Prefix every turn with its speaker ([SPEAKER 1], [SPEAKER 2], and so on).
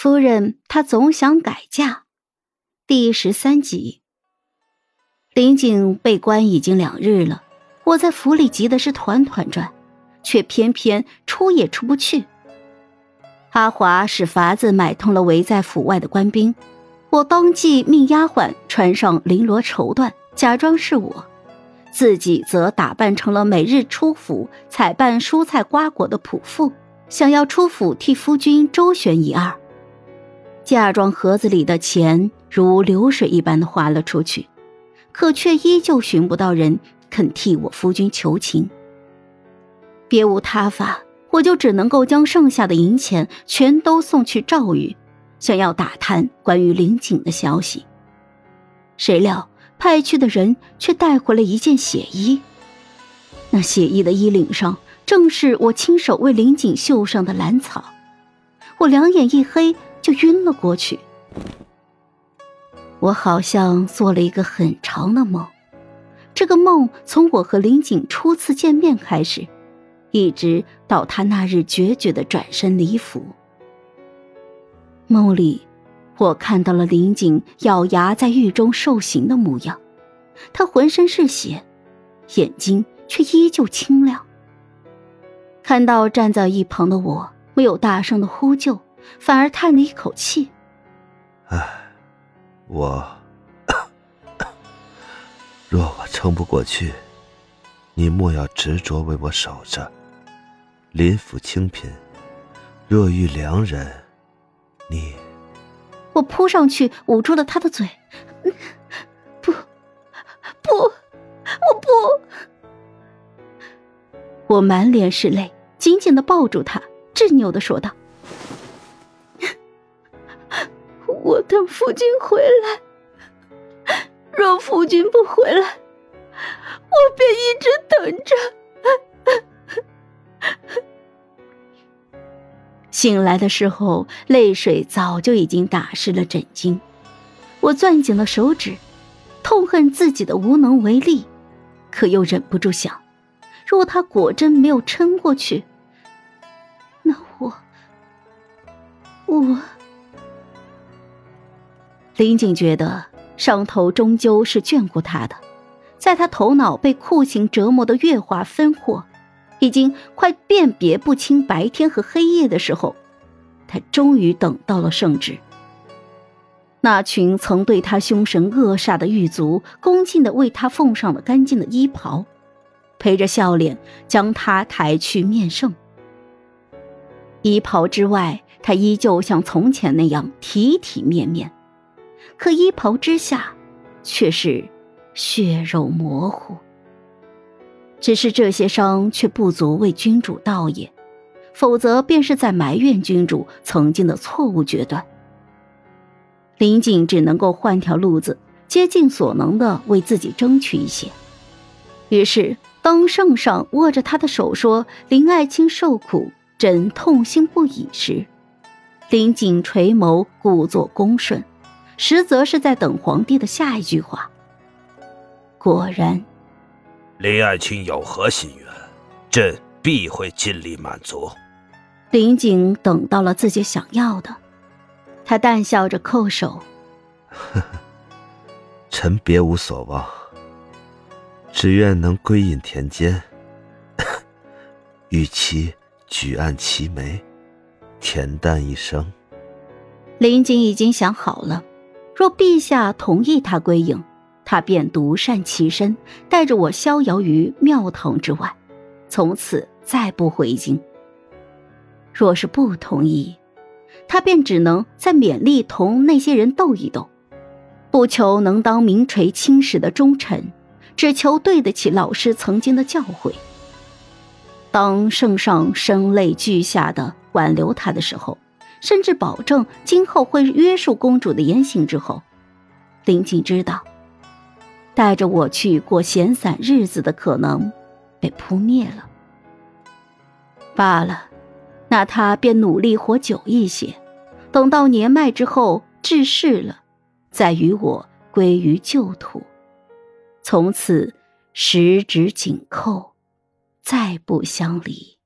[SPEAKER 1] 夫人，她总想改嫁。第十三集，林景被关已经两日了，我在府里急的是团团转，却偏偏出也出不去。阿华使法子买通了围在府外的官兵，我当即命丫鬟穿上绫罗绸缎，假装是我，自己则打扮成了每日出府采办蔬菜瓜果的仆妇，想要出府替夫君周旋一二。嫁妆盒子里的钱如流水一般的花了出去，可却依旧寻不到人肯替我夫君求情。别无他法，我就只能够将剩下的银钱全都送去赵玉，想要打探关于林景的消息。谁料派去的人却带回了一件血衣，那血衣的衣领上正是我亲手为林景绣上的兰草。我两眼一黑。就晕了过去。我好像做了一个很长的梦，这个梦从我和林景初次见面开始，一直到他那日决绝的转身离府。梦里，我看到了林景咬牙在狱中受刑的模样，他浑身是血，眼睛却依旧清亮。看到站在一旁的我，没有大声的呼救。反而叹了一口气：“
[SPEAKER 2] 唉，我 若我撑不过去，你莫要执着为我守着。林府清贫，若遇良人，你……”
[SPEAKER 1] 我扑上去捂住了他的嘴：“不，不，我不！”我满脸是泪，紧紧的抱住他，执拗的说道。等夫君回来，若夫君不回来，我便一直等着。醒来的时候，泪水早就已经打湿了枕巾。我攥紧了手指，痛恨自己的无能为力，可又忍不住想：若他果真没有撑过去，那我……我……林景觉得上头终究是眷顾他的，在他头脑被酷刑折磨的月华分惑，已经快辨别不清白天和黑夜的时候，他终于等到了圣旨。那群曾对他凶神恶煞的狱卒，恭敬的为他奉上了干净的衣袍，陪着笑脸将他抬去面圣。衣袍之外，他依旧像从前那样体体面面。可衣袍之下，却是血肉模糊。只是这些伤却不足为君主道也，否则便是在埋怨君主曾经的错误决断。林景只能够换条路子，竭尽所能的为自己争取一些。于是，当圣上握着他的手说：“林爱卿受苦，朕痛心不已。”时，林景垂眸，故作恭顺。实则是在等皇帝的下一句话。果然，
[SPEAKER 3] 林爱卿有何心愿，朕必会尽力满足。
[SPEAKER 1] 林景等到了自己想要的，他淡笑着叩首：“
[SPEAKER 2] 呵呵，臣别无所望，只愿能归隐田间，与其举案齐眉，恬淡一生。”
[SPEAKER 1] 林景已经想好了。若陛下同意他归隐，他便独善其身，带着我逍遥于庙堂之外，从此再不回京。若是不同意，他便只能在勉力同那些人斗一斗，不求能当名垂青史的忠臣，只求对得起老师曾经的教诲。当圣上声泪俱下的挽留他的时候。甚至保证今后会约束公主的言行之后，林静知道，带着我去过闲散日子的可能被扑灭了。罢了，那他便努力活久一些，等到年迈之后治世了，再与我归于旧土，从此十指紧扣，再不相离。